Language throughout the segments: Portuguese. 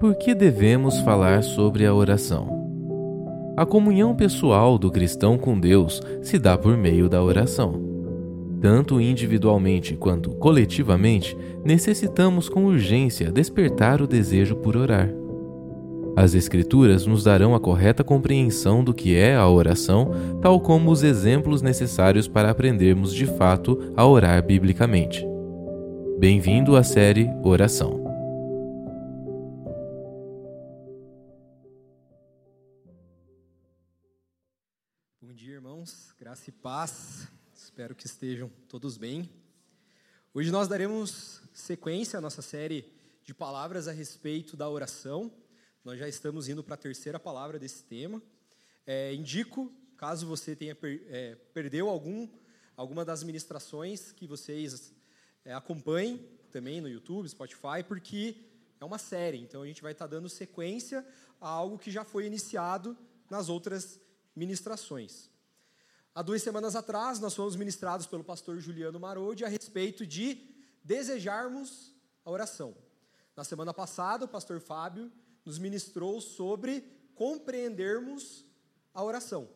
Por que devemos falar sobre a oração? A comunhão pessoal do cristão com Deus se dá por meio da oração. Tanto individualmente quanto coletivamente, necessitamos com urgência despertar o desejo por orar. As Escrituras nos darão a correta compreensão do que é a oração, tal como os exemplos necessários para aprendermos de fato a orar biblicamente. Bem-vindo à série Oração. Graça e paz. Espero que estejam todos bem. Hoje nós daremos sequência à nossa série de palavras a respeito da oração. Nós já estamos indo para a terceira palavra desse tema. É, indico, caso você tenha per, é, perdeu algum, alguma das ministrações, que vocês é, acompanhem também no YouTube, Spotify, porque é uma série. Então a gente vai estar dando sequência a algo que já foi iniciado nas outras ministrações. Há duas semanas atrás, nós fomos ministrados pelo pastor Juliano Marodi a respeito de desejarmos a oração. Na semana passada, o pastor Fábio nos ministrou sobre compreendermos a oração.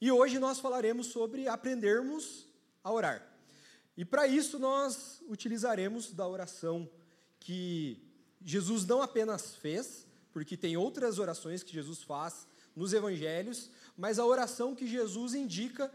E hoje nós falaremos sobre aprendermos a orar. E para isso nós utilizaremos da oração que Jesus não apenas fez, porque tem outras orações que Jesus faz nos evangelhos, mas a oração que Jesus indica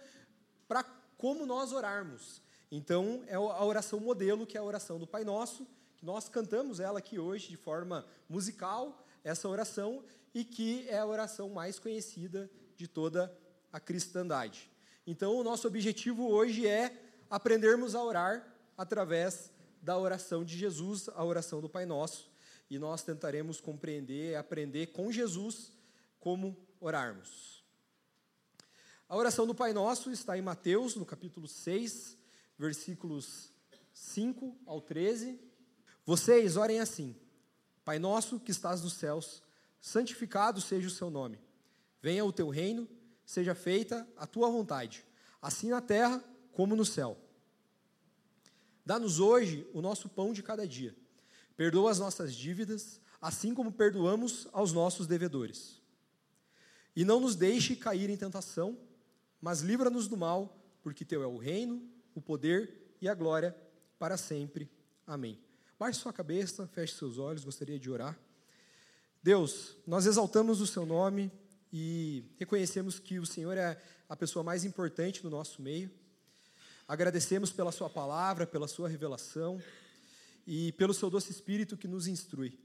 para como nós orarmos. Então, é a oração modelo, que é a oração do Pai Nosso, que nós cantamos ela aqui hoje de forma musical, essa oração e que é a oração mais conhecida de toda a cristandade. Então, o nosso objetivo hoje é aprendermos a orar através da oração de Jesus, a oração do Pai Nosso, e nós tentaremos compreender, aprender com Jesus como orarmos. A oração do Pai Nosso está em Mateus, no capítulo 6, versículos 5 ao 13. Vocês orem assim: Pai nosso que estás nos céus, santificado seja o seu nome. Venha o teu reino, seja feita a tua vontade, assim na terra como no céu. Dá-nos hoje o nosso pão de cada dia. Perdoa as nossas dívidas, assim como perdoamos aos nossos devedores. E não nos deixe cair em tentação, mas livra-nos do mal, porque teu é o reino, o poder e a glória para sempre. Amém. Baixe sua cabeça, feche seus olhos, gostaria de orar. Deus, nós exaltamos o seu nome e reconhecemos que o Senhor é a pessoa mais importante no nosso meio. Agradecemos pela sua palavra, pela sua revelação e pelo seu doce espírito que nos instrui.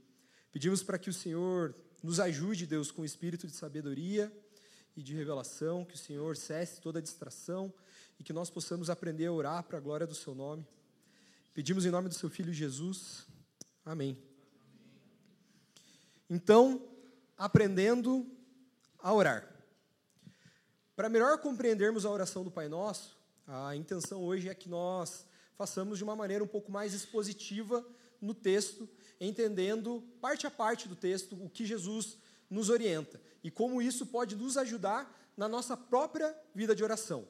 Pedimos para que o Senhor nos ajude, Deus, com o espírito de sabedoria e de revelação, que o Senhor cesse toda distração e que nós possamos aprender a orar para a glória do seu nome. Pedimos em nome do seu filho Jesus. Amém. Então, aprendendo a orar. Para melhor compreendermos a oração do Pai Nosso, a intenção hoje é que nós façamos de uma maneira um pouco mais expositiva no texto, entendendo parte a parte do texto o que Jesus nos orienta e como isso pode nos ajudar na nossa própria vida de oração.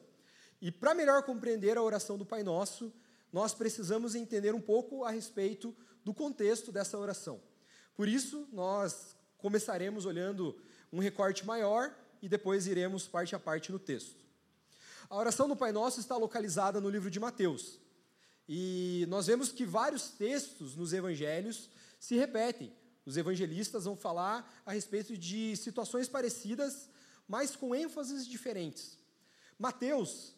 E para melhor compreender a oração do Pai Nosso, nós precisamos entender um pouco a respeito do contexto dessa oração. Por isso, nós começaremos olhando um recorte maior e depois iremos parte a parte no texto. A oração do Pai Nosso está localizada no livro de Mateus. E nós vemos que vários textos nos evangelhos se repetem. Os evangelistas vão falar a respeito de situações parecidas, mas com ênfases diferentes. Mateus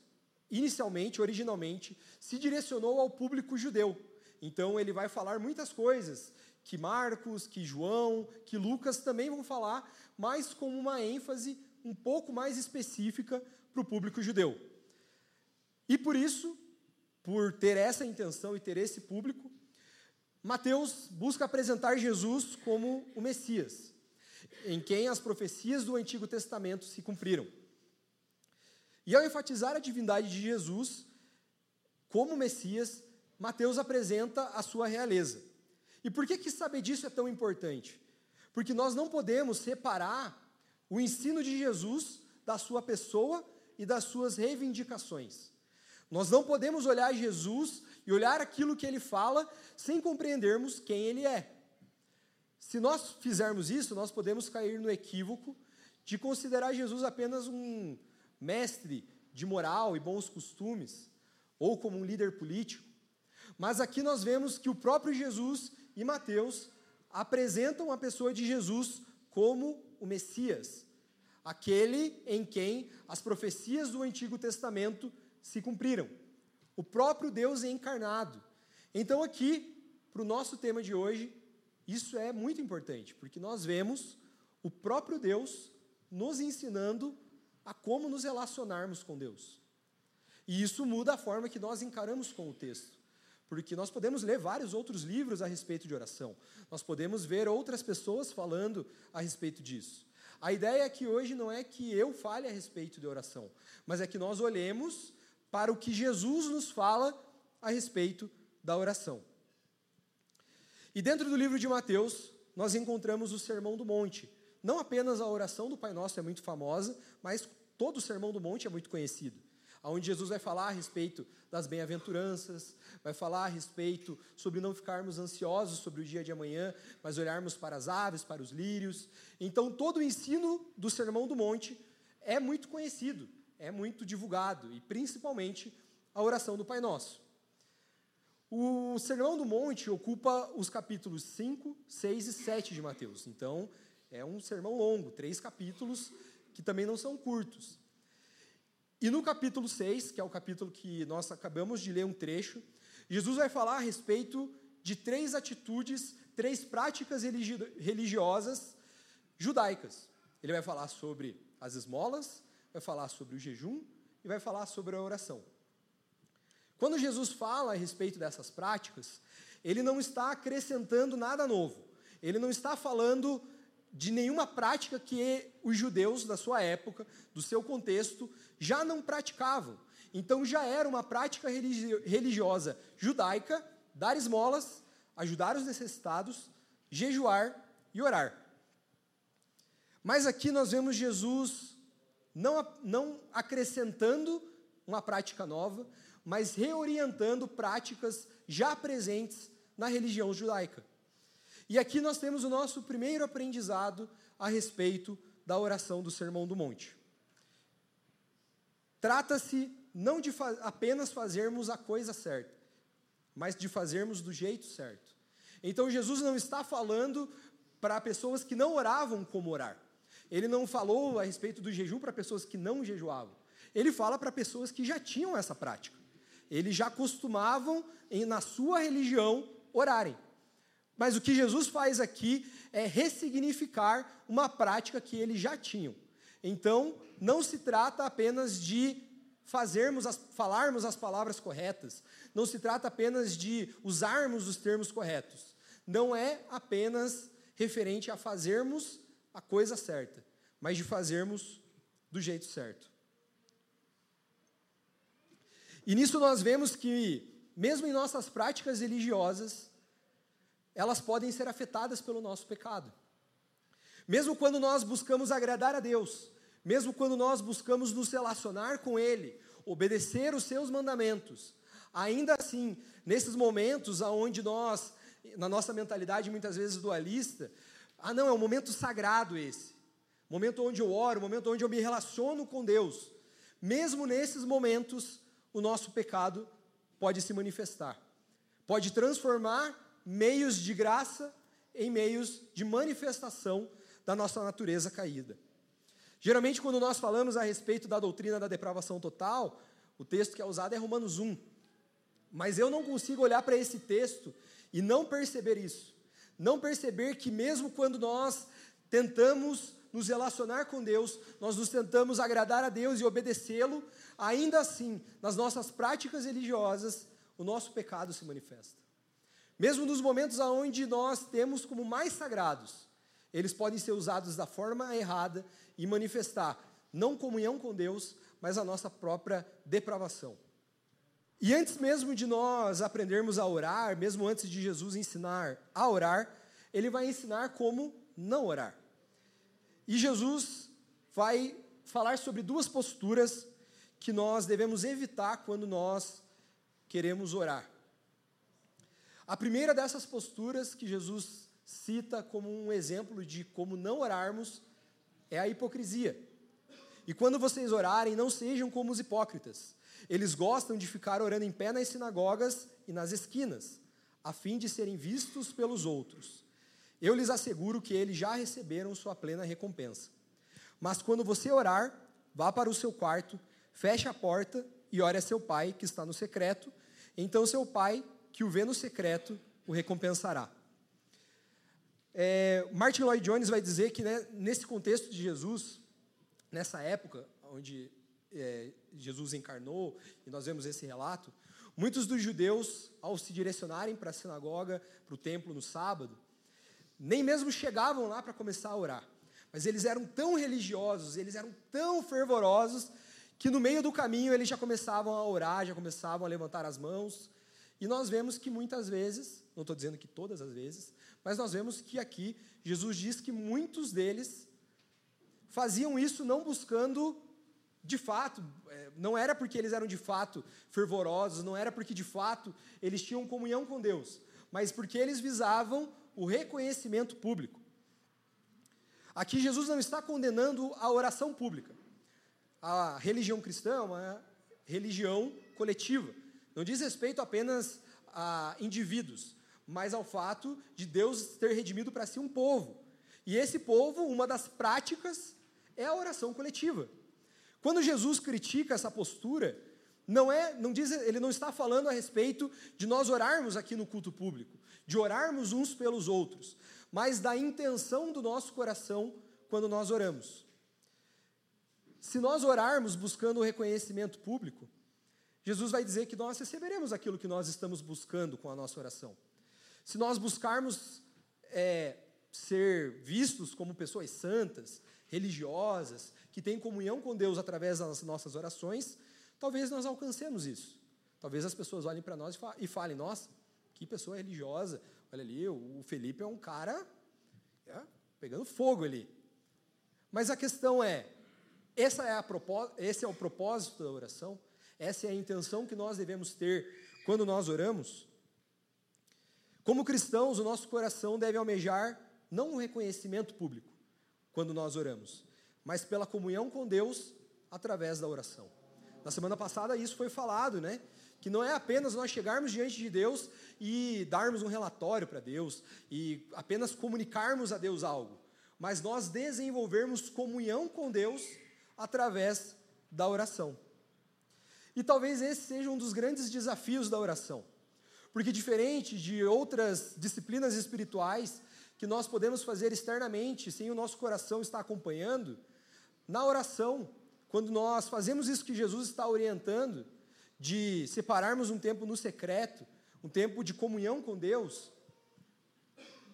inicialmente, originalmente, se direcionou ao público judeu. Então ele vai falar muitas coisas que Marcos, que João, que Lucas também vão falar, mas com uma ênfase um pouco mais específica para o público judeu. E por isso, por ter essa intenção e ter esse público, Mateus busca apresentar Jesus como o Messias, em quem as profecias do Antigo Testamento se cumpriram. E ao enfatizar a divindade de Jesus como Messias, Mateus apresenta a sua realeza. E por que, que saber disso é tão importante? Porque nós não podemos separar o ensino de Jesus da sua pessoa e das suas reivindicações. Nós não podemos olhar Jesus e olhar aquilo que ele fala sem compreendermos quem ele é. Se nós fizermos isso, nós podemos cair no equívoco de considerar Jesus apenas um mestre de moral e bons costumes, ou como um líder político. Mas aqui nós vemos que o próprio Jesus e Mateus apresentam a pessoa de Jesus como o Messias, aquele em quem as profecias do Antigo Testamento se cumpriram. O próprio Deus é encarnado. Então, aqui, para o nosso tema de hoje, isso é muito importante, porque nós vemos o próprio Deus nos ensinando a como nos relacionarmos com Deus. E isso muda a forma que nós encaramos com o texto. Porque nós podemos ler vários outros livros a respeito de oração. Nós podemos ver outras pessoas falando a respeito disso. A ideia é que hoje não é que eu fale a respeito de oração, mas é que nós olhemos para o que Jesus nos fala a respeito da oração. E dentro do livro de Mateus, nós encontramos o Sermão do Monte. Não apenas a oração do Pai Nosso é muito famosa, mas todo o Sermão do Monte é muito conhecido. Onde Jesus vai falar a respeito das bem-aventuranças, vai falar a respeito sobre não ficarmos ansiosos sobre o dia de amanhã, mas olharmos para as aves, para os lírios. Então, todo o ensino do Sermão do Monte é muito conhecido, é muito divulgado, e principalmente a oração do Pai Nosso. O Sermão do Monte ocupa os capítulos 5, 6 e 7 de Mateus. Então, é um sermão longo, três capítulos que também não são curtos. E no capítulo 6, que é o capítulo que nós acabamos de ler um trecho, Jesus vai falar a respeito de três atitudes, três práticas religiosas judaicas. Ele vai falar sobre as esmolas, vai falar sobre o jejum e vai falar sobre a oração. Quando Jesus fala a respeito dessas práticas, ele não está acrescentando nada novo. Ele não está falando de nenhuma prática que os judeus da sua época, do seu contexto, já não praticavam. Então já era uma prática religiosa judaica dar esmolas, ajudar os necessitados, jejuar e orar. Mas aqui nós vemos Jesus não, não acrescentando uma prática nova, mas reorientando práticas já presentes na religião judaica. E aqui nós temos o nosso primeiro aprendizado a respeito da oração do Sermão do Monte. Trata-se não de fa apenas fazermos a coisa certa, mas de fazermos do jeito certo. Então Jesus não está falando para pessoas que não oravam como orar. Ele não falou a respeito do jejum para pessoas que não jejuavam. Ele fala para pessoas que já tinham essa prática eles já costumavam, em, na sua religião, orarem. Mas o que Jesus faz aqui é ressignificar uma prática que eles já tinham. Então, não se trata apenas de fazermos as, falarmos as palavras corretas, não se trata apenas de usarmos os termos corretos. Não é apenas referente a fazermos a coisa certa, mas de fazermos do jeito certo. E nisso nós vemos que, mesmo em nossas práticas religiosas, elas podem ser afetadas pelo nosso pecado. Mesmo quando nós buscamos agradar a Deus, mesmo quando nós buscamos nos relacionar com Ele, obedecer os seus mandamentos, ainda assim, nesses momentos onde nós, na nossa mentalidade muitas vezes dualista, ah não, é um momento sagrado esse, momento onde eu oro, momento onde eu me relaciono com Deus, mesmo nesses momentos, o nosso pecado pode se manifestar. Pode transformar meios de graça em meios de manifestação da nossa natureza caída. Geralmente, quando nós falamos a respeito da doutrina da depravação total, o texto que é usado é Romanos 1. Mas eu não consigo olhar para esse texto e não perceber isso. Não perceber que, mesmo quando nós tentamos nos relacionar com Deus, nós nos tentamos agradar a Deus e obedecê-lo, ainda assim, nas nossas práticas religiosas, o nosso pecado se manifesta. Mesmo nos momentos onde nós temos como mais sagrados, eles podem ser usados da forma errada e manifestar não comunhão com Deus, mas a nossa própria depravação. E antes mesmo de nós aprendermos a orar, mesmo antes de Jesus ensinar a orar, ele vai ensinar como não orar. E Jesus vai falar sobre duas posturas que nós devemos evitar quando nós queremos orar. A primeira dessas posturas que Jesus cita como um exemplo de como não orarmos é a hipocrisia. E quando vocês orarem, não sejam como os hipócritas. Eles gostam de ficar orando em pé nas sinagogas e nas esquinas, a fim de serem vistos pelos outros. Eu lhes asseguro que eles já receberam sua plena recompensa. Mas quando você orar, vá para o seu quarto, feche a porta e ore a seu pai que está no secreto. Então seu pai, que o vê no secreto, o recompensará. É, Martin Lloyd Jones vai dizer que né, nesse contexto de Jesus, nessa época onde é, Jesus encarnou, e nós vemos esse relato, muitos dos judeus, ao se direcionarem para a sinagoga, para o templo no sábado, nem mesmo chegavam lá para começar a orar. Mas eles eram tão religiosos, eles eram tão fervorosos, que no meio do caminho eles já começavam a orar, já começavam a levantar as mãos. E nós vemos que muitas vezes, não estou dizendo que todas as vezes, mas nós vemos que aqui Jesus diz que muitos deles faziam isso não buscando de fato, é, não era porque eles eram de fato fervorosos, não era porque de fato eles tinham comunhão com Deus, mas porque eles visavam o reconhecimento público. Aqui Jesus não está condenando a oração pública. A religião cristã é uma religião coletiva. Não diz respeito apenas a indivíduos, mas ao fato de Deus ter redimido para si um povo. E esse povo, uma das práticas é a oração coletiva. Quando Jesus critica essa postura, não é, não diz, ele não está falando a respeito de nós orarmos aqui no culto público, de orarmos uns pelos outros, mas da intenção do nosso coração quando nós oramos. Se nós orarmos buscando o reconhecimento público, Jesus vai dizer que nós receberemos aquilo que nós estamos buscando com a nossa oração. Se nós buscarmos é, ser vistos como pessoas santas, religiosas, que têm comunhão com Deus através das nossas orações, talvez nós alcancemos isso. Talvez as pessoas olhem para nós e falem: nossa, que pessoa religiosa. Olha ali, o Felipe é um cara é, pegando fogo ali. Mas a questão é: essa é a esse é o propósito da oração? Essa é a intenção que nós devemos ter quando nós oramos? Como cristãos, o nosso coração deve almejar não um reconhecimento público quando nós oramos, mas pela comunhão com Deus através da oração. Na semana passada isso foi falado, né? Que não é apenas nós chegarmos diante de Deus e darmos um relatório para Deus e apenas comunicarmos a Deus algo, mas nós desenvolvermos comunhão com Deus através da oração. E talvez esse seja um dos grandes desafios da oração. Porque, diferente de outras disciplinas espirituais que nós podemos fazer externamente, sem o nosso coração estar acompanhando, na oração, quando nós fazemos isso que Jesus está orientando, de separarmos um tempo no secreto, um tempo de comunhão com Deus,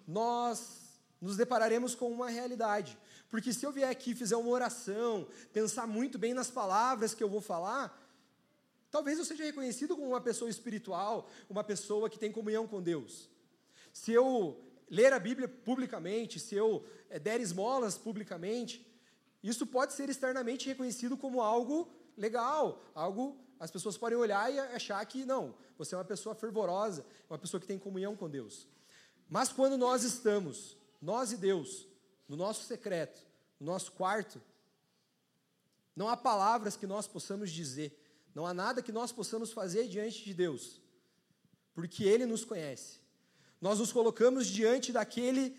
nós nos depararemos com uma realidade. Porque se eu vier aqui fizer uma oração, pensar muito bem nas palavras que eu vou falar, Talvez eu seja reconhecido como uma pessoa espiritual, uma pessoa que tem comunhão com Deus. Se eu ler a Bíblia publicamente, se eu é, der esmolas publicamente, isso pode ser externamente reconhecido como algo legal, algo as pessoas podem olhar e achar que não, você é uma pessoa fervorosa, uma pessoa que tem comunhão com Deus. Mas quando nós estamos, nós e Deus, no nosso secreto, no nosso quarto, não há palavras que nós possamos dizer não há nada que nós possamos fazer diante de Deus, porque Ele nos conhece. Nós nos colocamos diante daquele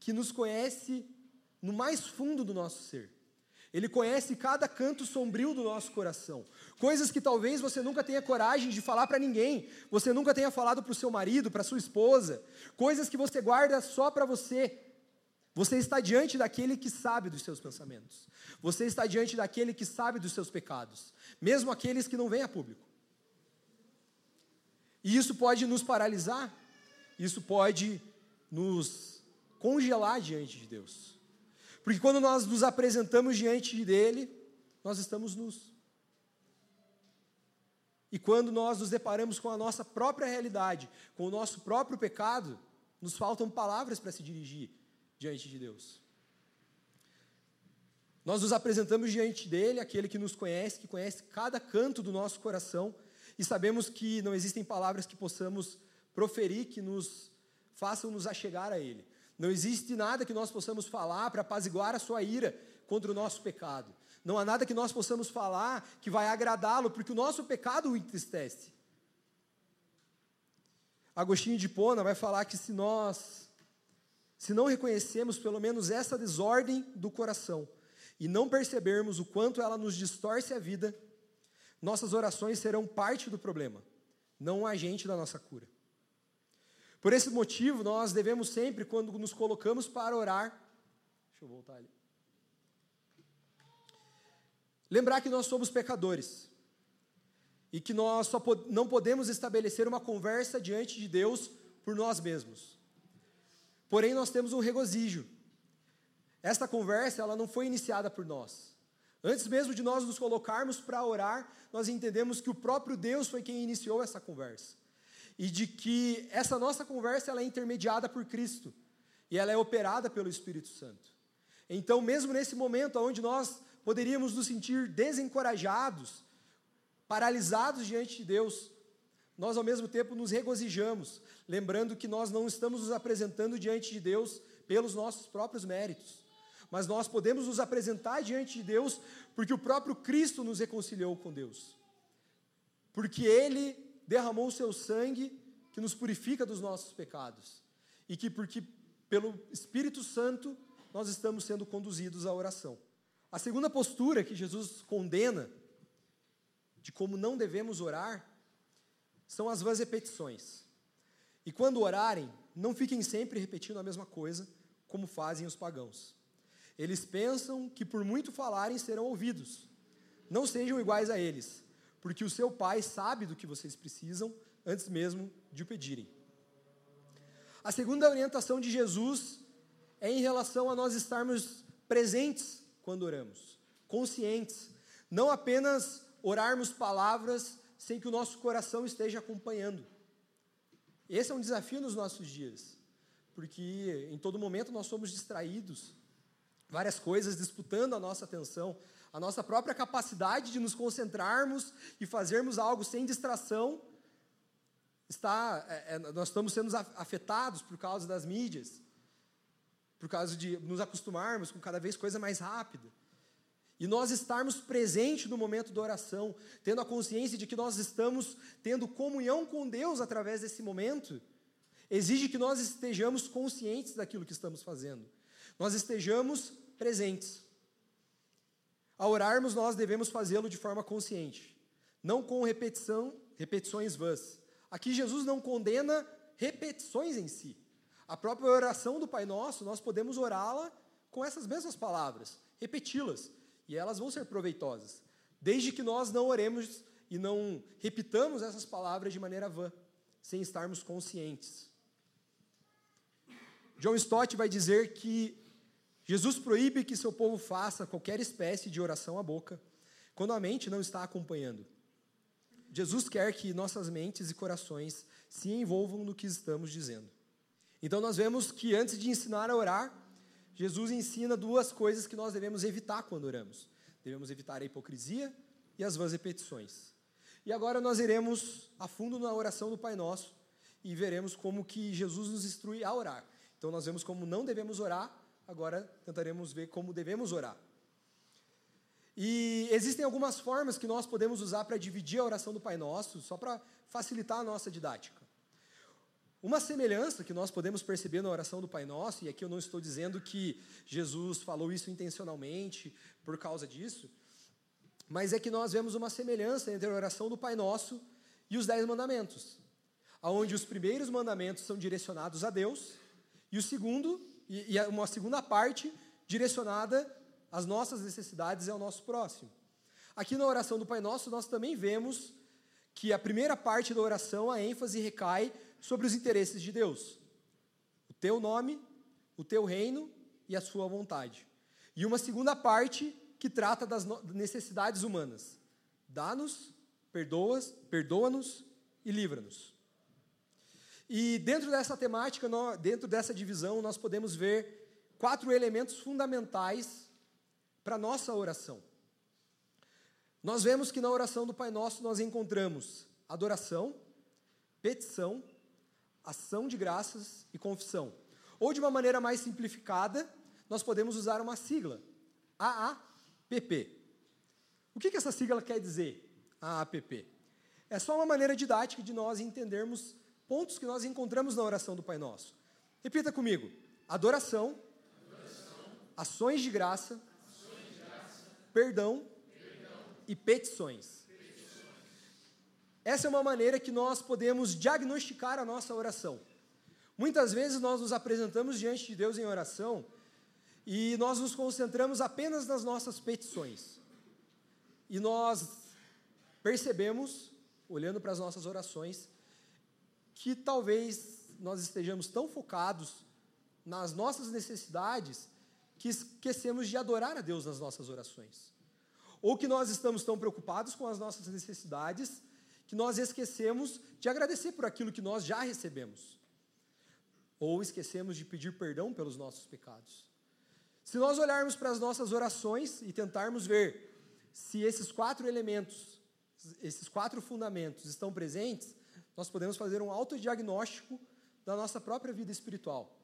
que nos conhece no mais fundo do nosso ser. Ele conhece cada canto sombrio do nosso coração. Coisas que talvez você nunca tenha coragem de falar para ninguém. Você nunca tenha falado para o seu marido, para sua esposa. Coisas que você guarda só para você. Você está diante daquele que sabe dos seus pensamentos. Você está diante daquele que sabe dos seus pecados, mesmo aqueles que não vêm a público. E isso pode nos paralisar, isso pode nos congelar diante de Deus. Porque quando nós nos apresentamos diante dele, nós estamos nus. E quando nós nos deparamos com a nossa própria realidade, com o nosso próprio pecado, nos faltam palavras para se dirigir diante de Deus. Nós nos apresentamos diante dele, aquele que nos conhece, que conhece cada canto do nosso coração, e sabemos que não existem palavras que possamos proferir que nos façam nos achegar a ele. Não existe nada que nós possamos falar para apaziguar a sua ira contra o nosso pecado. Não há nada que nós possamos falar que vai agradá-lo, porque o nosso pecado o entristece. Agostinho de Pona vai falar que se nós, se não reconhecemos pelo menos essa desordem do coração e não percebermos o quanto ela nos distorce a vida, nossas orações serão parte do problema, não um agente da nossa cura. Por esse motivo, nós devemos sempre, quando nos colocamos para orar, deixa eu voltar ali. Lembrar que nós somos pecadores e que nós só pod não podemos estabelecer uma conversa diante de Deus por nós mesmos. Porém, nós temos um regozijo. Esta conversa, ela não foi iniciada por nós. Antes mesmo de nós nos colocarmos para orar, nós entendemos que o próprio Deus foi quem iniciou essa conversa. E de que essa nossa conversa ela é intermediada por Cristo e ela é operada pelo Espírito Santo. Então, mesmo nesse momento onde nós poderíamos nos sentir desencorajados, paralisados diante de Deus, nós ao mesmo tempo nos regozijamos, lembrando que nós não estamos nos apresentando diante de Deus pelos nossos próprios méritos, mas nós podemos nos apresentar diante de Deus porque o próprio Cristo nos reconciliou com Deus. Porque Ele derramou o seu sangue que nos purifica dos nossos pecados. E que porque pelo Espírito Santo nós estamos sendo conduzidos à oração. A segunda postura que Jesus condena de como não devemos orar são as vãs repetições. E quando orarem, não fiquem sempre repetindo a mesma coisa, como fazem os pagãos. Eles pensam que por muito falarem serão ouvidos. Não sejam iguais a eles, porque o seu pai sabe do que vocês precisam antes mesmo de o pedirem. A segunda orientação de Jesus é em relação a nós estarmos presentes quando oramos, conscientes, não apenas orarmos palavras sem que o nosso coração esteja acompanhando. Esse é um desafio nos nossos dias, porque em todo momento nós somos distraídos, várias coisas disputando a nossa atenção, a nossa própria capacidade de nos concentrarmos e fazermos algo sem distração está, é, é nós estamos sendo afetados por causa das mídias por causa de nos acostumarmos com cada vez coisa mais rápida. E nós estarmos presentes no momento da oração, tendo a consciência de que nós estamos tendo comunhão com Deus através desse momento, exige que nós estejamos conscientes daquilo que estamos fazendo. Nós estejamos presentes. Ao orarmos, nós devemos fazê-lo de forma consciente, não com repetição, repetições vãs. Aqui Jesus não condena repetições em si. A própria oração do Pai Nosso, nós podemos orá-la com essas mesmas palavras, repeti-las, e elas vão ser proveitosas, desde que nós não oremos e não repitamos essas palavras de maneira vã, sem estarmos conscientes. John Stott vai dizer que Jesus proíbe que seu povo faça qualquer espécie de oração à boca, quando a mente não está acompanhando. Jesus quer que nossas mentes e corações se envolvam no que estamos dizendo. Então nós vemos que antes de ensinar a orar, Jesus ensina duas coisas que nós devemos evitar quando oramos. Devemos evitar a hipocrisia e as vãs repetições. E agora nós iremos a fundo na oração do Pai Nosso e veremos como que Jesus nos instrui a orar. Então nós vemos como não devemos orar, agora tentaremos ver como devemos orar. E existem algumas formas que nós podemos usar para dividir a oração do Pai Nosso, só para facilitar a nossa didática. Uma semelhança que nós podemos perceber na oração do Pai Nosso, e aqui eu não estou dizendo que Jesus falou isso intencionalmente por causa disso, mas é que nós vemos uma semelhança entre a oração do Pai Nosso e os Dez Mandamentos, onde os primeiros mandamentos são direcionados a Deus, e o segundo, e, uma segunda parte direcionada às nossas necessidades e ao nosso próximo. Aqui na oração do Pai Nosso, nós também vemos que a primeira parte da oração, a ênfase recai sobre os interesses de Deus. O teu nome, o teu reino e a sua vontade. E uma segunda parte que trata das necessidades humanas. Dá-nos, perdoa-nos perdoa e livra-nos. E dentro dessa temática, dentro dessa divisão, nós podemos ver quatro elementos fundamentais para a nossa oração. Nós vemos que na oração do Pai Nosso nós encontramos adoração, petição, ação de graças e confissão. Ou de uma maneira mais simplificada, nós podemos usar uma sigla, AAPP. O que, que essa sigla quer dizer, AAPP? É só uma maneira didática de nós entendermos pontos que nós encontramos na oração do Pai Nosso. Repita comigo: adoração, adoração ações, de graça, ações de graça, perdão, perdão e petições. petições. Essa é uma maneira que nós podemos diagnosticar a nossa oração. Muitas vezes nós nos apresentamos diante de Deus em oração e nós nos concentramos apenas nas nossas petições. E nós percebemos, olhando para as nossas orações, que talvez nós estejamos tão focados nas nossas necessidades que esquecemos de adorar a Deus nas nossas orações. Ou que nós estamos tão preocupados com as nossas necessidades que nós esquecemos de agradecer por aquilo que nós já recebemos. Ou esquecemos de pedir perdão pelos nossos pecados. Se nós olharmos para as nossas orações e tentarmos ver se esses quatro elementos, esses quatro fundamentos estão presentes, nós podemos fazer um autodiagnóstico da nossa própria vida espiritual.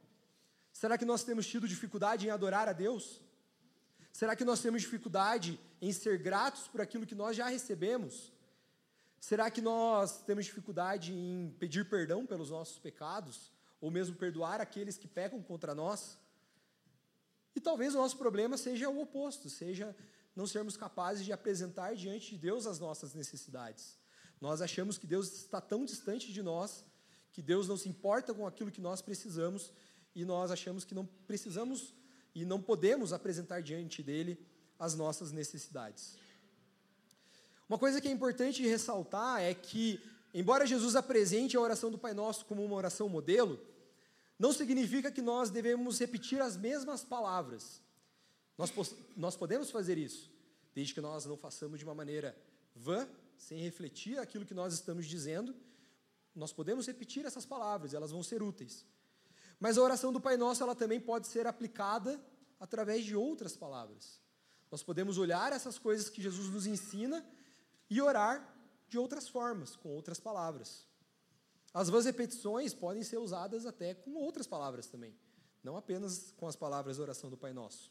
Será que nós temos tido dificuldade em adorar a Deus? Será que nós temos dificuldade em ser gratos por aquilo que nós já recebemos? Será que nós temos dificuldade em pedir perdão pelos nossos pecados? Ou mesmo perdoar aqueles que pecam contra nós? E talvez o nosso problema seja o oposto, seja não sermos capazes de apresentar diante de Deus as nossas necessidades. Nós achamos que Deus está tão distante de nós, que Deus não se importa com aquilo que nós precisamos, e nós achamos que não precisamos e não podemos apresentar diante dele as nossas necessidades. Uma coisa que é importante ressaltar é que, embora Jesus apresente a oração do Pai Nosso como uma oração modelo, não significa que nós devemos repetir as mesmas palavras. Nós, nós podemos fazer isso, desde que nós não façamos de uma maneira vã, sem refletir aquilo que nós estamos dizendo. Nós podemos repetir essas palavras, elas vão ser úteis. Mas a oração do Pai Nosso, ela também pode ser aplicada através de outras palavras. Nós podemos olhar essas coisas que Jesus nos ensina e orar de outras formas, com outras palavras. As vãs repetições podem ser usadas até com outras palavras também, não apenas com as palavras da oração do Pai Nosso.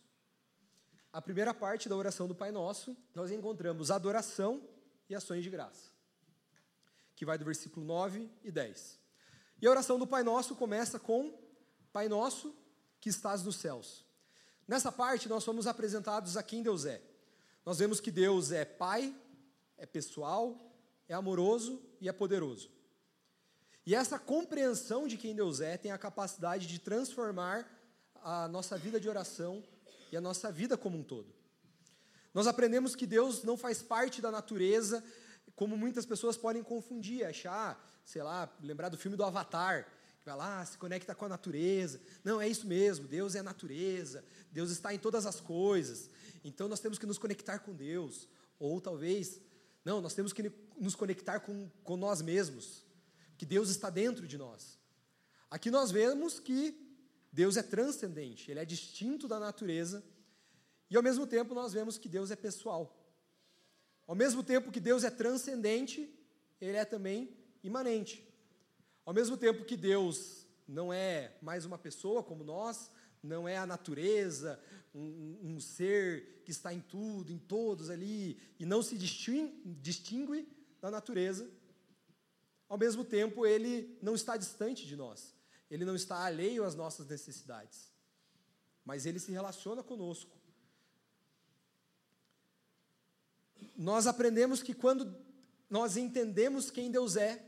A primeira parte da oração do Pai Nosso, nós encontramos adoração e ações de graça, que vai do versículo 9 e 10. E a oração do Pai Nosso começa com Pai Nosso que estás nos céus. Nessa parte, nós somos apresentados a quem Deus é. Nós vemos que Deus é Pai, é pessoal, é amoroso e é poderoso. E essa compreensão de quem Deus é tem a capacidade de transformar a nossa vida de oração e a nossa vida como um todo. Nós aprendemos que Deus não faz parte da natureza, como muitas pessoas podem confundir, achar, sei lá, lembrar do filme do Avatar, que vai lá, se conecta com a natureza. Não, é isso mesmo, Deus é a natureza, Deus está em todas as coisas. Então nós temos que nos conectar com Deus. Ou talvez, não, nós temos que nos conectar com, com nós mesmos que Deus está dentro de nós. Aqui nós vemos que Deus é transcendente, ele é distinto da natureza, e ao mesmo tempo nós vemos que Deus é pessoal. Ao mesmo tempo que Deus é transcendente, ele é também imanente. Ao mesmo tempo que Deus não é mais uma pessoa como nós, não é a natureza, um, um ser que está em tudo, em todos ali, e não se distingue, distingue da natureza, ao mesmo tempo, ele não está distante de nós. Ele não está alheio às nossas necessidades. Mas ele se relaciona conosco. Nós aprendemos que quando nós entendemos quem Deus é,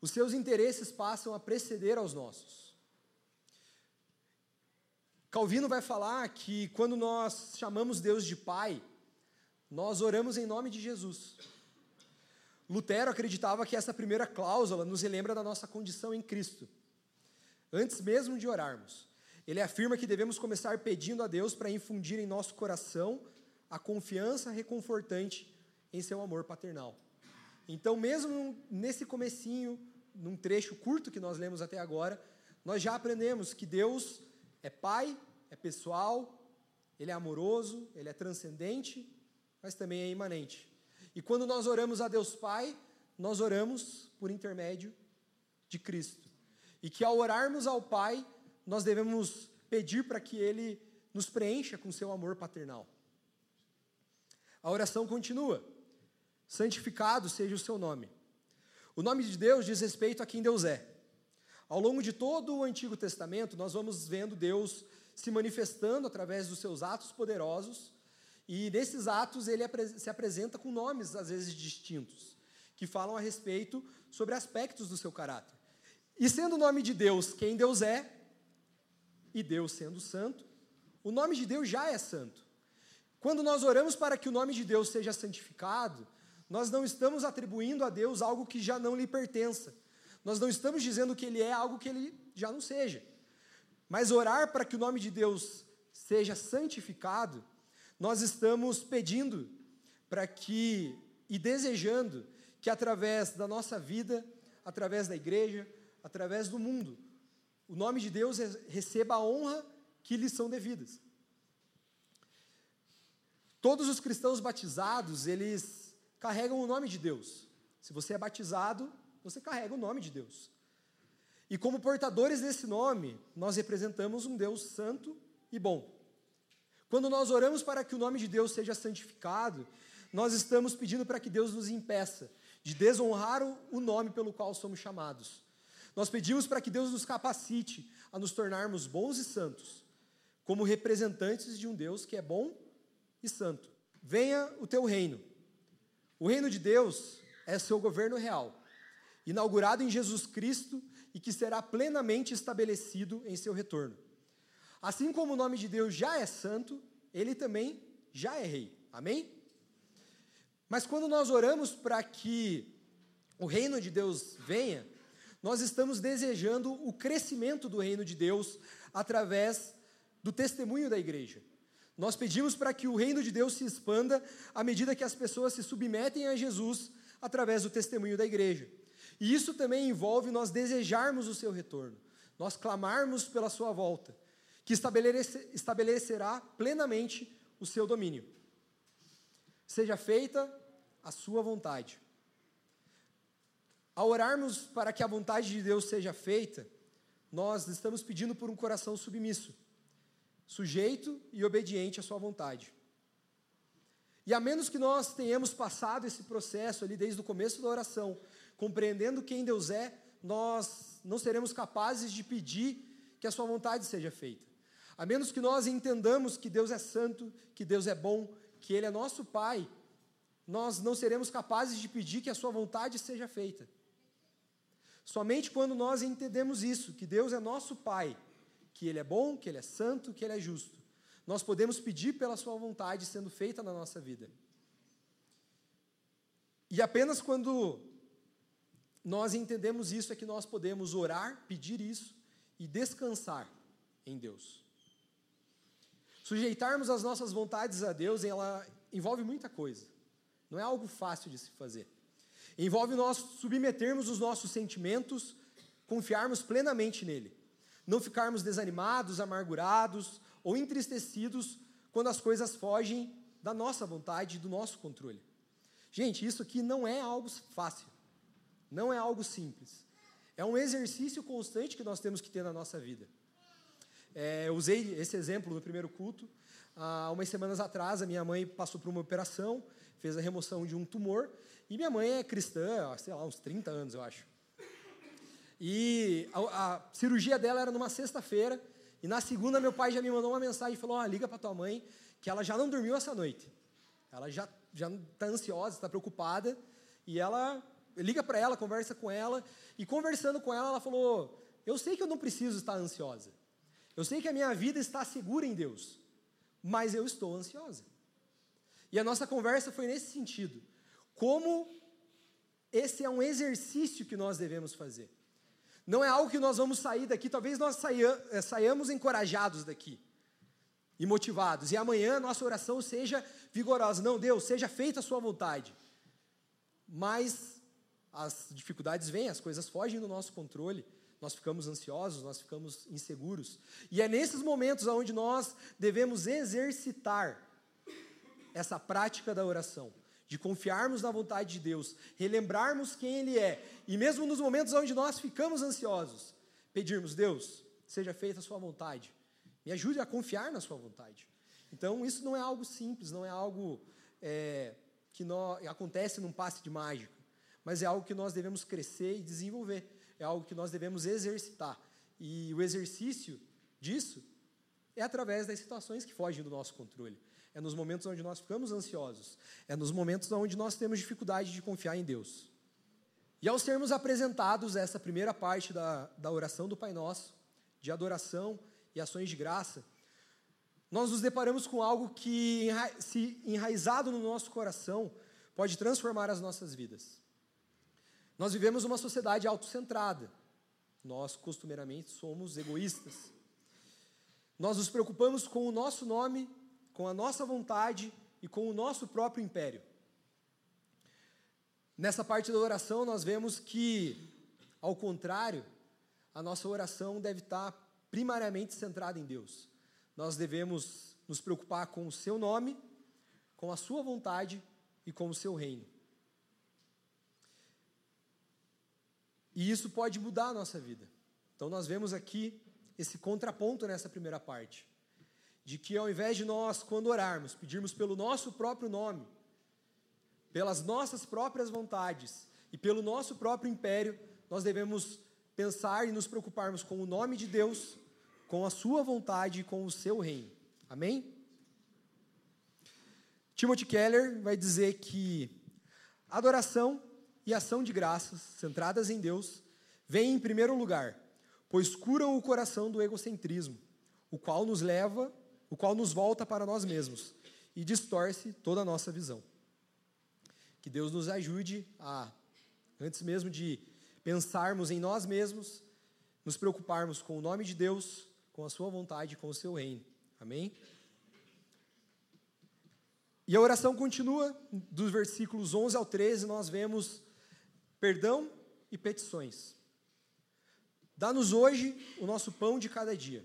os seus interesses passam a preceder aos nossos. Calvino vai falar que quando nós chamamos Deus de Pai, nós oramos em nome de Jesus. Lutero acreditava que essa primeira cláusula nos lembra da nossa condição em Cristo. Antes mesmo de orarmos, ele afirma que devemos começar pedindo a Deus para infundir em nosso coração a confiança reconfortante em seu amor paternal. Então, mesmo nesse comecinho, num trecho curto que nós lemos até agora, nós já aprendemos que Deus é Pai, é pessoal, Ele é amoroso, Ele é transcendente, mas também é imanente. E quando nós oramos a Deus Pai, nós oramos por intermédio de Cristo. E que ao orarmos ao Pai, nós devemos pedir para que Ele nos preencha com seu amor paternal. A oração continua: santificado seja o seu nome. O nome de Deus diz respeito a quem Deus é. Ao longo de todo o Antigo Testamento, nós vamos vendo Deus se manifestando através dos seus atos poderosos, e nesses atos ele se apresenta com nomes, às vezes distintos, que falam a respeito sobre aspectos do seu caráter. E sendo o nome de Deus quem Deus é, e Deus sendo santo, o nome de Deus já é santo. Quando nós oramos para que o nome de Deus seja santificado, nós não estamos atribuindo a Deus algo que já não lhe pertença. Nós não estamos dizendo que ele é algo que ele já não seja. Mas orar para que o nome de Deus seja santificado, nós estamos pedindo para que e desejando que através da nossa vida, através da igreja, através do mundo, o nome de Deus receba a honra que lhe são devidas. Todos os cristãos batizados, eles carregam o nome de Deus. Se você é batizado, você carrega o nome de Deus. E como portadores desse nome, nós representamos um Deus santo e bom. Quando nós oramos para que o nome de Deus seja santificado, nós estamos pedindo para que Deus nos impeça de desonrar o nome pelo qual somos chamados. Nós pedimos para que Deus nos capacite a nos tornarmos bons e santos, como representantes de um Deus que é bom e santo. Venha o teu reino. O reino de Deus é seu governo real, inaugurado em Jesus Cristo e que será plenamente estabelecido em seu retorno. Assim como o nome de Deus já é santo, ele também já é rei. Amém? Mas quando nós oramos para que o reino de Deus venha, nós estamos desejando o crescimento do reino de Deus através do testemunho da igreja. Nós pedimos para que o reino de Deus se expanda à medida que as pessoas se submetem a Jesus através do testemunho da igreja. E isso também envolve nós desejarmos o seu retorno, nós clamarmos pela sua volta, que estabelecerá plenamente o seu domínio. Seja feita a sua vontade. Ao orarmos para que a vontade de Deus seja feita, nós estamos pedindo por um coração submisso sujeito e obediente à sua vontade. E a menos que nós tenhamos passado esse processo ali desde o começo da oração, compreendendo quem Deus é, nós não seremos capazes de pedir que a sua vontade seja feita. A menos que nós entendamos que Deus é santo, que Deus é bom, que Ele é nosso Pai, nós não seremos capazes de pedir que a sua vontade seja feita. Somente quando nós entendemos isso, que Deus é nosso Pai, que Ele é bom, que Ele é santo, que Ele é justo. Nós podemos pedir pela Sua vontade sendo feita na nossa vida. E apenas quando nós entendemos isso é que nós podemos orar, pedir isso e descansar em Deus. Sujeitarmos as nossas vontades a Deus, ela envolve muita coisa. Não é algo fácil de se fazer. Envolve nós submetermos os nossos sentimentos, confiarmos plenamente nele não ficarmos desanimados, amargurados ou entristecidos quando as coisas fogem da nossa vontade, do nosso controle. Gente, isso aqui não é algo fácil, não é algo simples. É um exercício constante que nós temos que ter na nossa vida. É, eu usei esse exemplo no primeiro culto. Há umas semanas atrás, a minha mãe passou por uma operação, fez a remoção de um tumor, e minha mãe é cristã, sei lá, uns 30 anos, eu acho. E a, a cirurgia dela era numa sexta-feira, e na segunda meu pai já me mandou uma mensagem e falou: oh, liga para tua mãe, que ela já não dormiu essa noite. Ela já já está ansiosa, está preocupada, e ela liga para ela, conversa com ela, e conversando com ela, ela falou: Eu sei que eu não preciso estar ansiosa. Eu sei que a minha vida está segura em Deus, mas eu estou ansiosa. E a nossa conversa foi nesse sentido. Como esse é um exercício que nós devemos fazer. Não é algo que nós vamos sair daqui, talvez nós eh, saiamos encorajados daqui e motivados, e amanhã nossa oração seja vigorosa. Não, Deus, seja feita a Sua vontade. Mas as dificuldades vêm, as coisas fogem do nosso controle, nós ficamos ansiosos, nós ficamos inseguros. E é nesses momentos onde nós devemos exercitar essa prática da oração de confiarmos na vontade de Deus, relembrarmos quem Ele é, e mesmo nos momentos onde nós ficamos ansiosos, pedirmos, Deus, seja feita a sua vontade. Me ajude a confiar na sua vontade. Então, isso não é algo simples, não é algo é, que nós, acontece num passe de mágica, mas é algo que nós devemos crescer e desenvolver, é algo que nós devemos exercitar. E o exercício disso é através das situações que fogem do nosso controle. É nos momentos onde nós ficamos ansiosos, é nos momentos onde nós temos dificuldade de confiar em Deus. E ao sermos apresentados essa primeira parte da, da oração do Pai Nosso, de adoração e ações de graça, nós nos deparamos com algo que, se enraizado no nosso coração, pode transformar as nossas vidas. Nós vivemos uma sociedade autocentrada. Nós, costumeiramente, somos egoístas. Nós nos preocupamos com o nosso nome, com a nossa vontade e com o nosso próprio império. Nessa parte da oração, nós vemos que, ao contrário, a nossa oração deve estar primariamente centrada em Deus. Nós devemos nos preocupar com o seu nome, com a sua vontade e com o seu reino. E isso pode mudar a nossa vida. Então, nós vemos aqui esse contraponto nessa primeira parte. De que ao invés de nós, quando orarmos, pedirmos pelo nosso próprio nome, pelas nossas próprias vontades e pelo nosso próprio império, nós devemos pensar e nos preocuparmos com o nome de Deus, com a sua vontade e com o seu reino. Amém? Timothy Keller vai dizer que adoração e ação de graças, centradas em Deus, vêm em primeiro lugar, pois curam o coração do egocentrismo, o qual nos leva, o qual nos volta para nós mesmos e distorce toda a nossa visão. Que Deus nos ajude a, antes mesmo de pensarmos em nós mesmos, nos preocuparmos com o nome de Deus, com a sua vontade, com o seu reino. Amém? E a oração continua, dos versículos 11 ao 13, nós vemos perdão e petições. Dá-nos hoje o nosso pão de cada dia.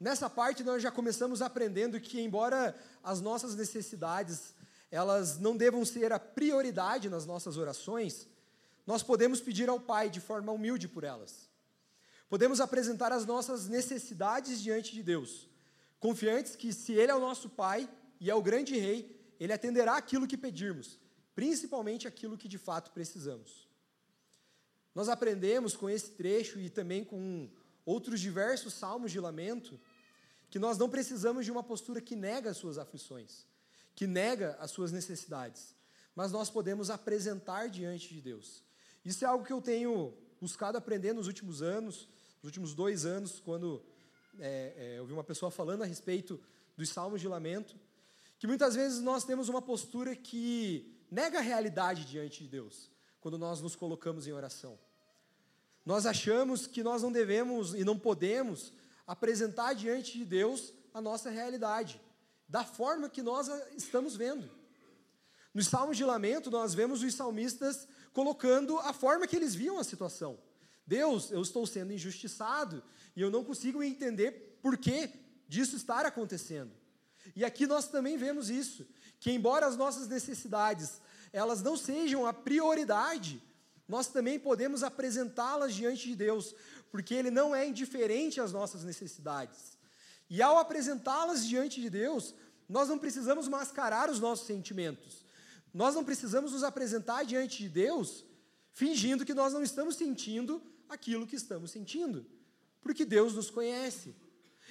Nessa parte nós já começamos aprendendo que embora as nossas necessidades elas não devam ser a prioridade nas nossas orações, nós podemos pedir ao Pai de forma humilde por elas. Podemos apresentar as nossas necessidades diante de Deus, confiantes que se Ele é o nosso Pai e é o grande Rei, Ele atenderá aquilo que pedirmos, principalmente aquilo que de fato precisamos. Nós aprendemos com esse trecho e também com outros diversos salmos de lamento que nós não precisamos de uma postura que nega as suas aflições, que nega as suas necessidades, mas nós podemos apresentar diante de Deus. Isso é algo que eu tenho buscado aprender nos últimos anos, nos últimos dois anos, quando é, é, eu vi uma pessoa falando a respeito dos salmos de lamento, que muitas vezes nós temos uma postura que nega a realidade diante de Deus, quando nós nos colocamos em oração. Nós achamos que nós não devemos e não podemos apresentar diante de Deus a nossa realidade, da forma que nós estamos vendo. Nos salmos de lamento, nós vemos os salmistas colocando a forma que eles viam a situação. Deus, eu estou sendo injustiçado e eu não consigo entender por que disso estar acontecendo. E aqui nós também vemos isso, que embora as nossas necessidades elas não sejam a prioridade, nós também podemos apresentá-las diante de Deus, porque Ele não é indiferente às nossas necessidades. E ao apresentá-las diante de Deus, nós não precisamos mascarar os nossos sentimentos. Nós não precisamos nos apresentar diante de Deus fingindo que nós não estamos sentindo aquilo que estamos sentindo, porque Deus nos conhece.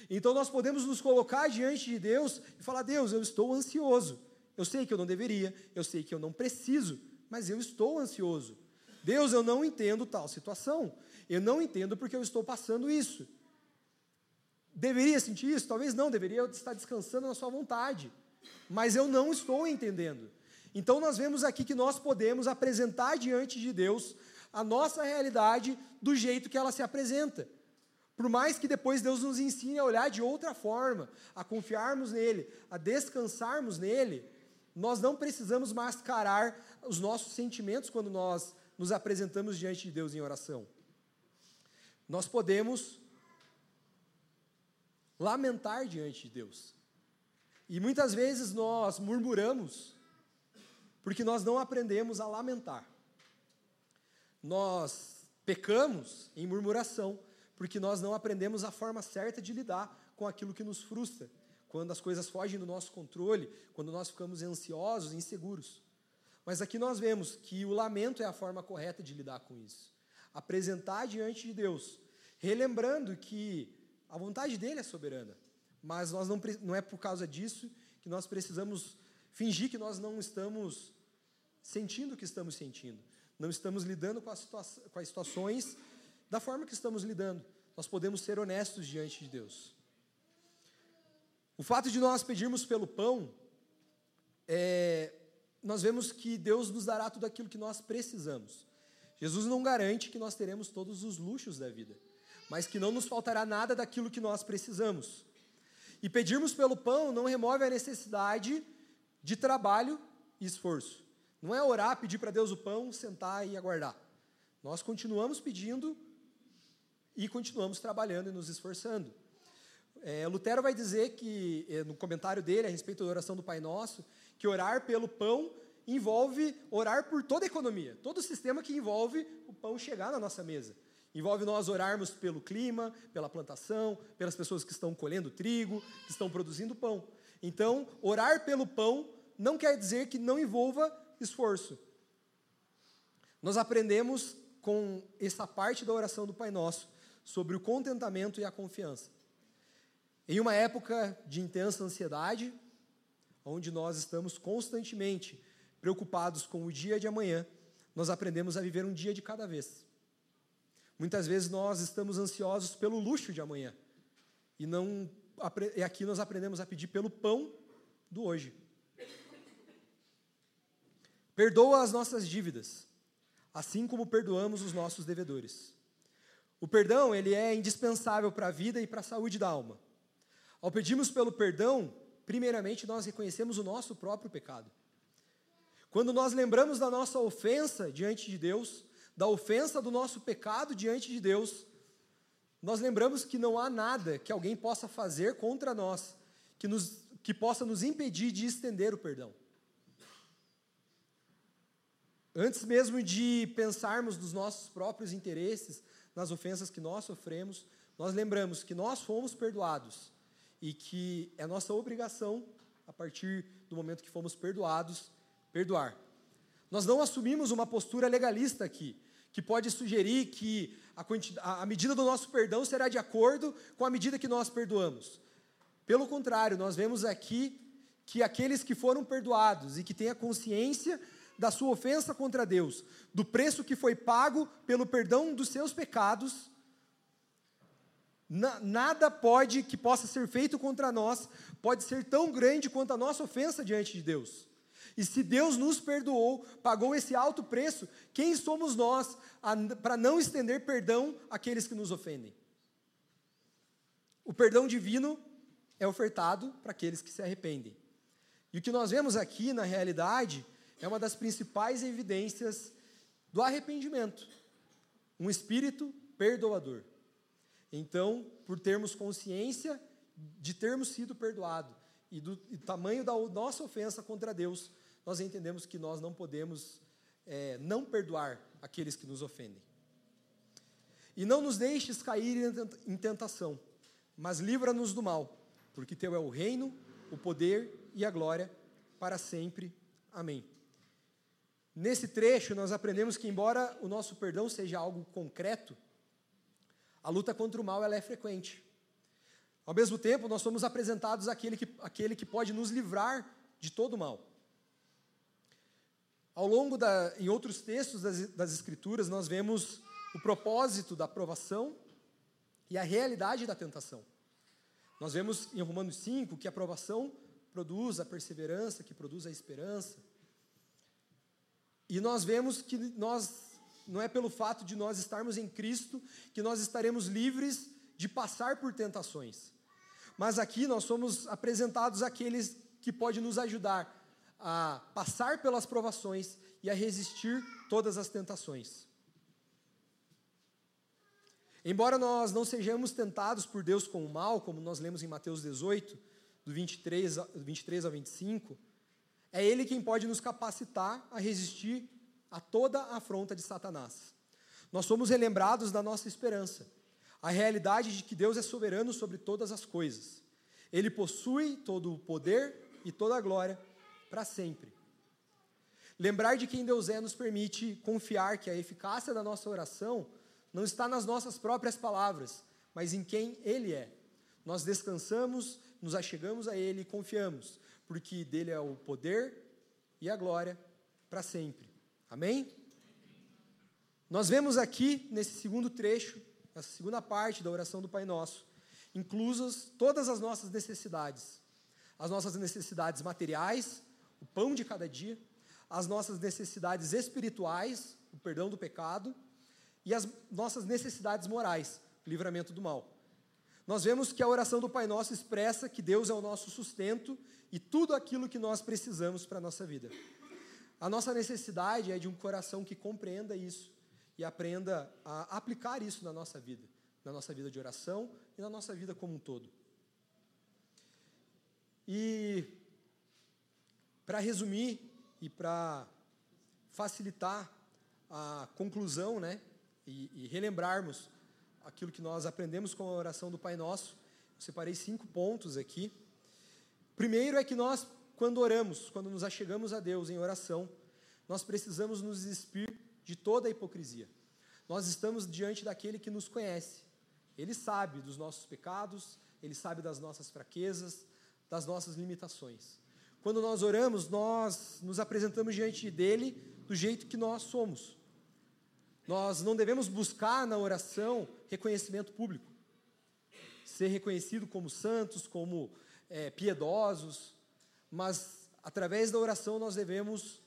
Então nós podemos nos colocar diante de Deus e falar: Deus, eu estou ansioso. Eu sei que eu não deveria, eu sei que eu não preciso, mas eu estou ansioso. Deus, eu não entendo tal situação. Eu não entendo porque eu estou passando isso. Deveria sentir isso? Talvez não, deveria estar descansando na sua vontade. Mas eu não estou entendendo. Então nós vemos aqui que nós podemos apresentar diante de Deus a nossa realidade do jeito que ela se apresenta. Por mais que depois Deus nos ensine a olhar de outra forma, a confiarmos nele, a descansarmos nele, nós não precisamos mascarar os nossos sentimentos quando nós nos apresentamos diante de Deus em oração. Nós podemos lamentar diante de Deus. E muitas vezes nós murmuramos porque nós não aprendemos a lamentar. Nós pecamos em murmuração, porque nós não aprendemos a forma certa de lidar com aquilo que nos frustra, quando as coisas fogem do nosso controle, quando nós ficamos ansiosos, inseguros. Mas aqui nós vemos que o lamento é a forma correta de lidar com isso. Apresentar diante de Deus, relembrando que a vontade dele é soberana, mas nós não, não é por causa disso que nós precisamos fingir que nós não estamos sentindo o que estamos sentindo, não estamos lidando com com as situações da forma que estamos lidando. Nós podemos ser honestos diante de Deus. O fato de nós pedirmos pelo pão, é, nós vemos que Deus nos dará tudo aquilo que nós precisamos. Jesus não garante que nós teremos todos os luxos da vida, mas que não nos faltará nada daquilo que nós precisamos. E pedirmos pelo pão não remove a necessidade de trabalho e esforço. Não é orar, pedir para Deus o pão, sentar e aguardar. Nós continuamos pedindo e continuamos trabalhando e nos esforçando. É, Lutero vai dizer que, é, no comentário dele a respeito da oração do Pai Nosso, que orar pelo pão envolve orar por toda a economia, todo o sistema que envolve o pão chegar na nossa mesa. Envolve nós orarmos pelo clima, pela plantação, pelas pessoas que estão colhendo trigo, que estão produzindo pão. Então, orar pelo pão não quer dizer que não envolva esforço. Nós aprendemos com essa parte da oração do Pai Nosso sobre o contentamento e a confiança. Em uma época de intensa ansiedade, onde nós estamos constantemente preocupados com o dia de amanhã, nós aprendemos a viver um dia de cada vez. Muitas vezes nós estamos ansiosos pelo luxo de amanhã. E não e aqui nós aprendemos a pedir pelo pão do hoje. Perdoa as nossas dívidas, assim como perdoamos os nossos devedores. O perdão, ele é indispensável para a vida e para a saúde da alma. Ao pedirmos pelo perdão, primeiramente nós reconhecemos o nosso próprio pecado. Quando nós lembramos da nossa ofensa diante de Deus, da ofensa do nosso pecado diante de Deus, nós lembramos que não há nada que alguém possa fazer contra nós que, nos, que possa nos impedir de estender o perdão. Antes mesmo de pensarmos nos nossos próprios interesses, nas ofensas que nós sofremos, nós lembramos que nós fomos perdoados e que é nossa obrigação, a partir do momento que fomos perdoados, perdoar. Nós não assumimos uma postura legalista aqui, que pode sugerir que a, a medida do nosso perdão será de acordo com a medida que nós perdoamos. Pelo contrário, nós vemos aqui que aqueles que foram perdoados e que têm a consciência da sua ofensa contra Deus, do preço que foi pago pelo perdão dos seus pecados, nada pode que possa ser feito contra nós pode ser tão grande quanto a nossa ofensa diante de Deus. E se Deus nos perdoou, pagou esse alto preço, quem somos nós para não estender perdão àqueles que nos ofendem? O perdão divino é ofertado para aqueles que se arrependem. E o que nós vemos aqui, na realidade, é uma das principais evidências do arrependimento. Um espírito perdoador. Então, por termos consciência de termos sido perdoado e do e tamanho da nossa ofensa contra Deus, nós entendemos que nós não podemos é, não perdoar aqueles que nos ofendem. E não nos deixes cair em tentação, mas livra-nos do mal, porque teu é o reino, o poder e a glória para sempre. Amém. Nesse trecho, nós aprendemos que, embora o nosso perdão seja algo concreto, a luta contra o mal ela é frequente. Ao mesmo tempo, nós somos apresentados àquele que, àquele que pode nos livrar de todo o mal. Ao longo da, em outros textos das, das Escrituras, nós vemos o propósito da aprovação e a realidade da tentação. Nós vemos em Romanos 5 que a aprovação produz a perseverança, que produz a esperança. E nós vemos que nós não é pelo fato de nós estarmos em Cristo que nós estaremos livres de passar por tentações. Mas aqui nós somos apresentados àqueles que podem nos ajudar a passar pelas provações e a resistir todas as tentações. Embora nós não sejamos tentados por Deus com o mal, como nós lemos em Mateus 18, do 23, 23 ao 25, é Ele quem pode nos capacitar a resistir a toda a afronta de Satanás. Nós somos relembrados da nossa esperança. A realidade de que Deus é soberano sobre todas as coisas. Ele possui todo o poder e toda a glória para sempre. Lembrar de quem Deus é nos permite confiar que a eficácia da nossa oração não está nas nossas próprias palavras, mas em quem Ele é. Nós descansamos, nos achegamos a Ele e confiamos, porque dele é o poder e a glória para sempre. Amém? Nós vemos aqui, nesse segundo trecho, nessa segunda parte da oração do Pai Nosso, inclusas todas as nossas necessidades. As nossas necessidades materiais, o pão de cada dia, as nossas necessidades espirituais, o perdão do pecado, e as nossas necessidades morais, o livramento do mal. Nós vemos que a oração do Pai Nosso expressa que Deus é o nosso sustento e tudo aquilo que nós precisamos para a nossa vida. A nossa necessidade é de um coração que compreenda isso e aprenda a aplicar isso na nossa vida, na nossa vida de oração e na nossa vida como um todo. E para resumir e para facilitar a conclusão, né, e, e, relembrarmos aquilo que nós aprendemos com a oração do Pai Nosso, eu separei cinco pontos aqui. Primeiro é que nós quando oramos, quando nos achegamos a Deus em oração, nós precisamos nos despir de toda a hipocrisia. Nós estamos diante daquele que nos conhece. Ele sabe dos nossos pecados, ele sabe das nossas fraquezas, das nossas limitações. Quando nós oramos, nós nos apresentamos diante dele do jeito que nós somos. Nós não devemos buscar na oração reconhecimento público, ser reconhecido como santos, como é, piedosos, mas através da oração nós devemos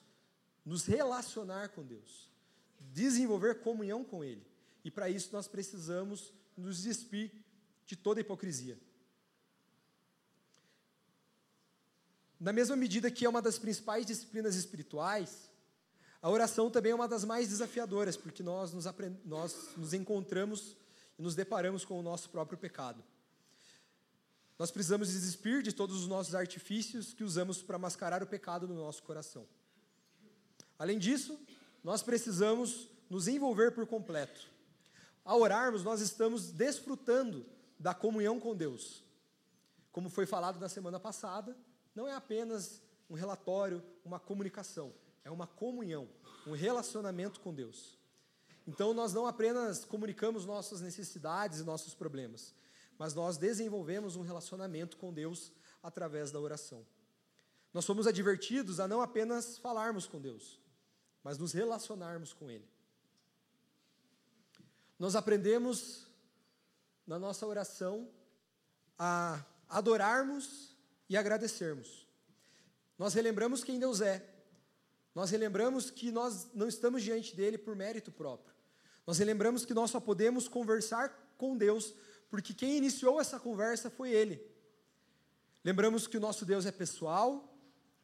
nos relacionar com Deus, desenvolver comunhão com Ele. E para isso nós precisamos nos despir de toda hipocrisia. Na mesma medida que é uma das principais disciplinas espirituais, a oração também é uma das mais desafiadoras, porque nós nos, nós nos encontramos e nos deparamos com o nosso próprio pecado. Nós precisamos desespir de todos os nossos artifícios que usamos para mascarar o pecado no nosso coração. Além disso, nós precisamos nos envolver por completo. Ao orarmos, nós estamos desfrutando da comunhão com Deus. Como foi falado na semana passada, não é apenas um relatório, uma comunicação, é uma comunhão, um relacionamento com Deus. Então, nós não apenas comunicamos nossas necessidades e nossos problemas, mas nós desenvolvemos um relacionamento com Deus através da oração. Nós somos advertidos a não apenas falarmos com Deus, mas nos relacionarmos com Ele. Nós aprendemos na nossa oração a adorarmos e agradecermos. Nós relembramos quem Deus é. Nós relembramos que nós não estamos diante dele por mérito próprio. Nós relembramos que nós só podemos conversar com Deus porque quem iniciou essa conversa foi Ele. Lembramos que o nosso Deus é pessoal,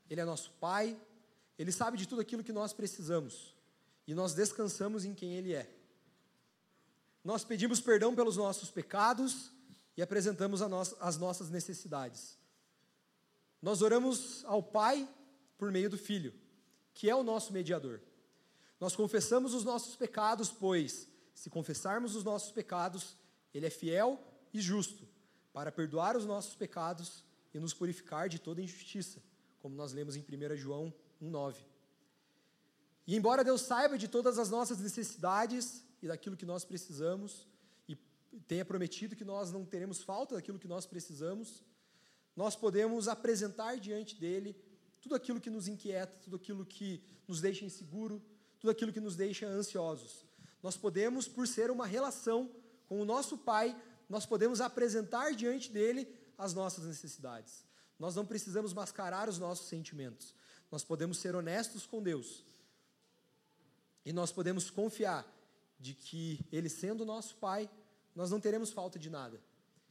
Ele é nosso Pai, Ele sabe de tudo aquilo que nós precisamos e nós descansamos em quem Ele é. Nós pedimos perdão pelos nossos pecados e apresentamos as nossas necessidades. Nós oramos ao Pai por meio do Filho, que é o nosso mediador. Nós confessamos os nossos pecados, pois, se confessarmos os nossos pecados, ele é fiel e justo para perdoar os nossos pecados e nos purificar de toda injustiça, como nós lemos em 1 João 1,9. E embora Deus saiba de todas as nossas necessidades e daquilo que nós precisamos, e tenha prometido que nós não teremos falta daquilo que nós precisamos, nós podemos apresentar diante dele tudo aquilo que nos inquieta, tudo aquilo que nos deixa inseguro, tudo aquilo que nos deixa ansiosos. Nós podemos, por ser uma relação com o nosso Pai, nós podemos apresentar diante dele as nossas necessidades. Nós não precisamos mascarar os nossos sentimentos. Nós podemos ser honestos com Deus. E nós podemos confiar de que Ele sendo nosso Pai, nós não teremos falta de nada.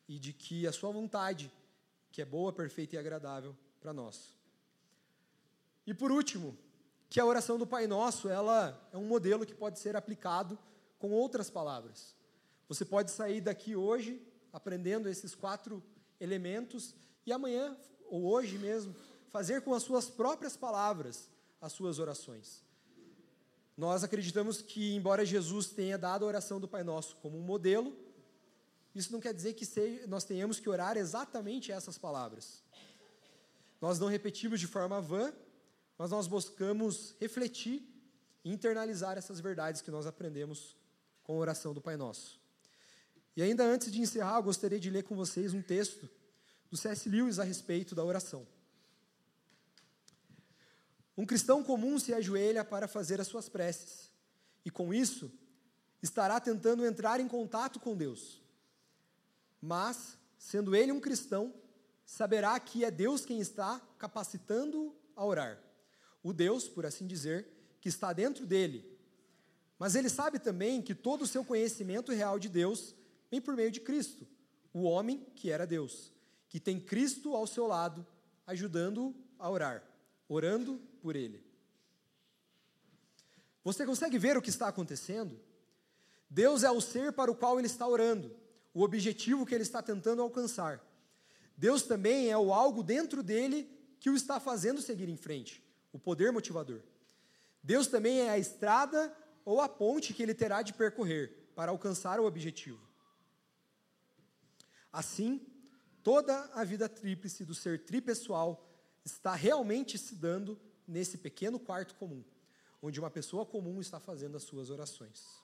E de que a Sua vontade, que é boa, perfeita e agradável para nós. E por último, que a oração do Pai Nosso, ela é um modelo que pode ser aplicado com outras palavras. Você pode sair daqui hoje aprendendo esses quatro elementos e amanhã, ou hoje mesmo, fazer com as suas próprias palavras as suas orações. Nós acreditamos que, embora Jesus tenha dado a oração do Pai Nosso como um modelo, isso não quer dizer que nós tenhamos que orar exatamente essas palavras. Nós não repetimos de forma vã, mas nós buscamos refletir e internalizar essas verdades que nós aprendemos com a oração do Pai Nosso. E ainda antes de encerrar, gostaria de ler com vocês um texto do C.S. Lewis a respeito da oração. Um cristão comum se ajoelha para fazer as suas preces, e com isso estará tentando entrar em contato com Deus. Mas, sendo ele um cristão, saberá que é Deus quem está capacitando a orar. O Deus, por assim dizer, que está dentro dele. Mas ele sabe também que todo o seu conhecimento real de Deus vem por meio de Cristo, o homem que era Deus, que tem Cristo ao seu lado, ajudando-o a orar, orando por ele. Você consegue ver o que está acontecendo? Deus é o ser para o qual ele está orando, o objetivo que ele está tentando alcançar. Deus também é o algo dentro dele que o está fazendo seguir em frente, o poder motivador. Deus também é a estrada ou a ponte que ele terá de percorrer para alcançar o objetivo. Assim, toda a vida tríplice do ser tripessoal está realmente se dando nesse pequeno quarto comum, onde uma pessoa comum está fazendo as suas orações.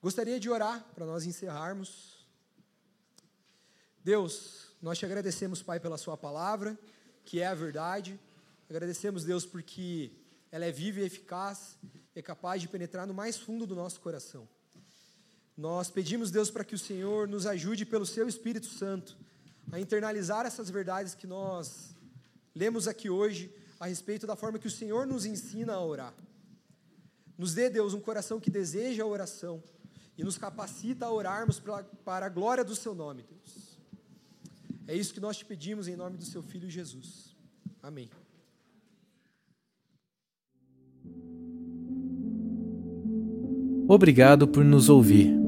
Gostaria de orar para nós encerrarmos. Deus, nós te agradecemos, Pai, pela Sua palavra, que é a verdade. Agradecemos, Deus, porque ela é viva e eficaz, é capaz de penetrar no mais fundo do nosso coração. Nós pedimos, Deus, para que o Senhor nos ajude pelo Seu Espírito Santo a internalizar essas verdades que nós lemos aqui hoje a respeito da forma que o Senhor nos ensina a orar. Nos dê, Deus, um coração que deseja a oração e nos capacita a orarmos para a glória do Seu nome, Deus. É isso que nós te pedimos em nome do Seu Filho Jesus. Amém. Obrigado por nos ouvir.